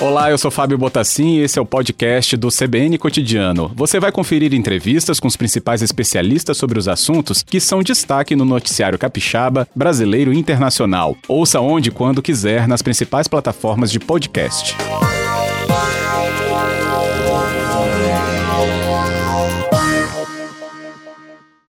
Olá, eu sou Fábio Botassin e esse é o podcast do CBN Cotidiano. Você vai conferir entrevistas com os principais especialistas sobre os assuntos que são destaque no noticiário capixaba, brasileiro e internacional. Ouça onde e quando quiser nas principais plataformas de podcast.